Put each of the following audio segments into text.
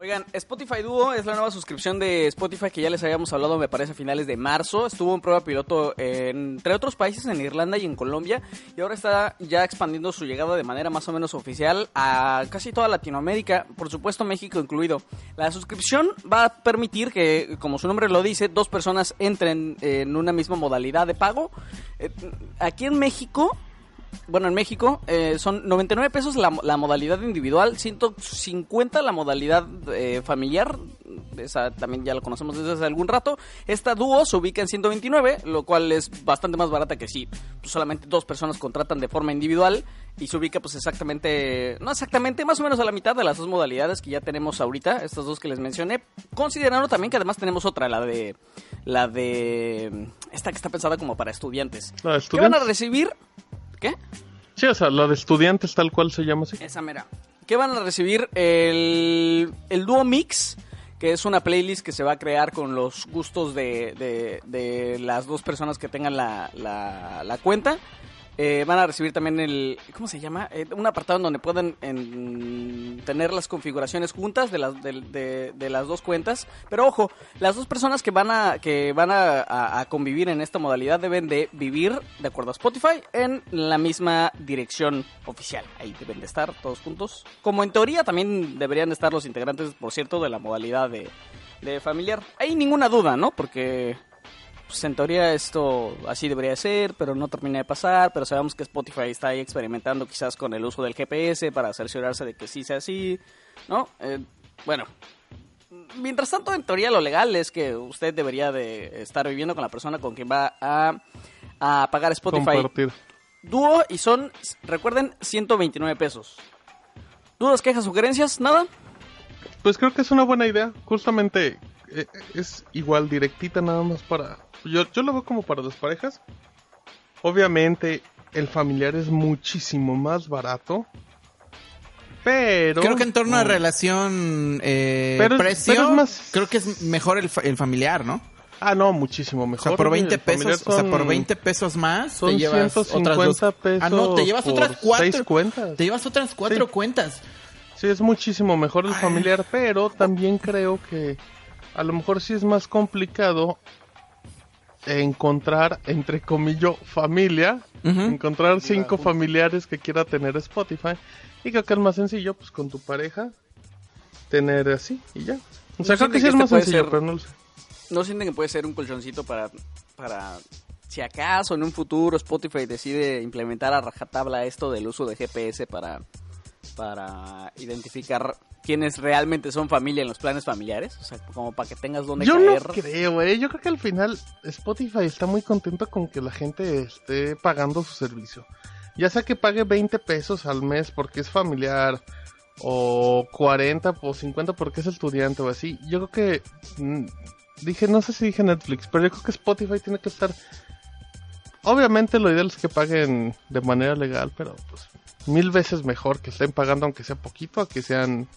Oigan, Spotify Duo es la nueva suscripción de Spotify que ya les habíamos hablado, me parece, a finales de marzo. Estuvo en prueba piloto entre otros países, en Irlanda y en Colombia. Y ahora está ya expandiendo su llegada de manera más o menos oficial a casi toda Latinoamérica, por supuesto México incluido. La suscripción va a permitir que, como su nombre lo dice, dos personas entren en una misma modalidad de pago. Eh, aquí en México bueno, en México eh, son 99 pesos la, modalidad individual, 150 la modalidad eh, familiar, esa también ya la conocemos desde hace algún rato. Esta dúo se ubica en 129, lo cual es bastante más barata que si pues, solamente dos personas contratan de forma individual y se ubica pues exactamente, no exactamente, más o menos a la mitad de las dos modalidades que ya tenemos ahorita, estas dos que les mencioné, considerando también que además tenemos otra, la de, la de, esta que está pensada como para estudiantes. ¿Qué van a recibir? ¿Qué? Sí, o sea, la de estudiantes tal cual se llama así. Esa mera. ¿Qué van a recibir? El, el Duo Mix, que es una playlist que se va a crear con los gustos de, de, de las dos personas que tengan la, la, la cuenta. Eh, van a recibir también el, ¿cómo se llama? Eh, un apartado donde pueden tener las configuraciones juntas de las, de, las dos cuentas. Pero ojo, las dos personas que van, a, que van a, convivir en esta modalidad deben de vivir, de acuerdo a Spotify, en la misma dirección oficial. Ahí deben de estar todos juntos. Como en teoría también deberían estar los integrantes, por cierto, de la modalidad de, de familiar. Hay ninguna duda, ¿no? Porque pues en teoría esto así debería ser, pero no termina de pasar, pero sabemos que Spotify está ahí experimentando quizás con el uso del GPS para cerciorarse de que sí sea así, ¿no? Eh, bueno, mientras tanto en teoría lo legal es que usted debería de estar viviendo con la persona con quien va a, a pagar Spotify. Dúo y son, recuerden, 129 pesos. ¿Dudas, quejas, sugerencias? ¿Nada? Pues creo que es una buena idea. Justamente es igual directita nada más para yo, yo lo veo como para dos parejas. Obviamente, el familiar es muchísimo más barato. Pero. Creo que en torno a relación eh, precio, creo que es mejor el, el, familiar, ¿no? Ah, no, muchísimo mejor. O sea, por 20 pesos, o sea, por 20 pesos más son te llevas 150 pesos. Ah, no, te llevas otras cuatro cuentas. Te llevas otras cuatro cuentas. Sí, es muchísimo mejor el familiar, pero también creo que a lo mejor sí es más complicado encontrar, entre comillas, familia, encontrar cinco familiares que quiera tener Spotify. Y creo que es más sencillo, pues con tu pareja, tener así y ya. O sea, creo que sí es este más sencillo, pero no lo sé. ¿No sienten que puede ser un colchoncito para, para si acaso en un futuro Spotify decide implementar a rajatabla esto del uso de GPS para, para identificar quienes realmente son familia en los planes familiares, o sea, como para que tengas donde Yo no creo, eh. Yo creo que al final Spotify está muy contento con que la gente esté pagando su servicio. Ya sea que pague 20 pesos al mes porque es familiar, o 40 o 50 porque es estudiante o así. Yo creo que. Mm, dije, no sé si dije Netflix, pero yo creo que Spotify tiene que estar. Obviamente lo ideal es que paguen de manera legal, pero pues mil veces mejor que estén pagando aunque sea poquito a que sean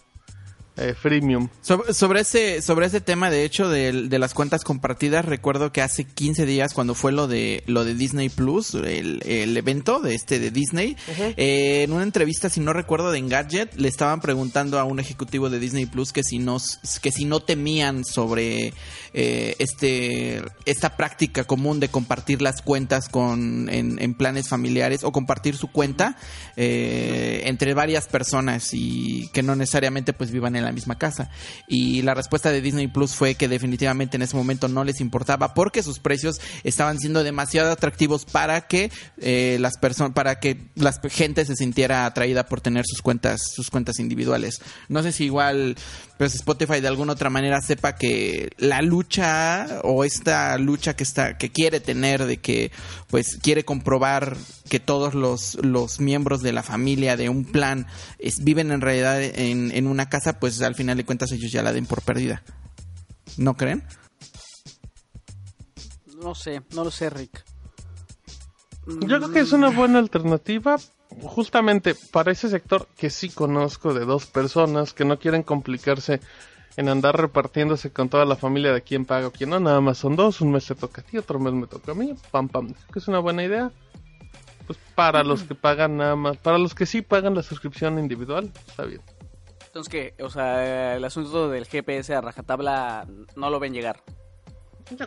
eh, freemium. sobre, ese, sobre ese tema, de hecho, de, de, las cuentas compartidas, recuerdo que hace 15 días, cuando fue lo de, lo de Disney Plus, el, el evento de este de Disney, eh, en una entrevista, si no recuerdo, de Engadget, le estaban preguntando a un ejecutivo de Disney Plus que si no, que si no temían sobre eh, este, esta práctica común de compartir las cuentas con, en, en planes familiares o compartir su cuenta entre varias personas y que no necesariamente pues vivan en en la misma casa. Y la respuesta de Disney Plus fue que definitivamente en ese momento no les importaba porque sus precios estaban siendo demasiado atractivos para que eh, las personas, para que la gente se sintiera atraída por tener sus cuentas, sus cuentas individuales. No sé si igual pues Spotify de alguna otra manera sepa que la lucha o esta lucha que está que quiere tener de que pues quiere comprobar que todos los, los miembros de la familia de un plan viven en realidad en, en una casa pues al final de cuentas ellos ya la den por perdida ¿no creen? No sé, no lo sé Rick yo creo que es una buena alternativa justamente para ese sector que sí conozco de dos personas que no quieren complicarse en andar repartiéndose con toda la familia de quién paga o quién no, nada más son dos, un mes se toca a ti, otro mes me toca a mí, pam pam, que es una buena idea. Pues para los que pagan nada más, para los que sí pagan la suscripción individual, está bien. Entonces que, o sea, el asunto del GPS a rajatabla no lo ven llegar.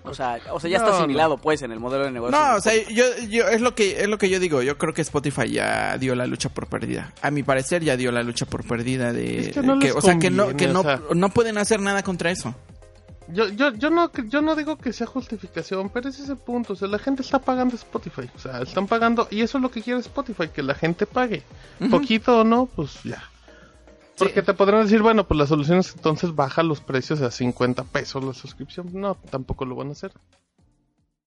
O sea, o sea ya No, está asimilado pues en el modelo de negocio. No, o sea, yo, yo es lo que es lo que yo digo. Yo creo que Spotify ya dio la lucha por perdida. A mi parecer ya dio la lucha por perdida de Es que no o sea que no que no, o sea. no pueden hacer nada contra eso. Yo, yo, yo, no, yo no digo que sea justificación, pero es ese punto. O sea, la gente está pagando Spotify. O sea, están pagando. Y eso es lo que quiere Spotify, que la gente pague. Poquito o no, pues ya. Porque te podrán decir, bueno, pues la solución es entonces baja los precios a 50 pesos la suscripción. No, tampoco lo van a hacer.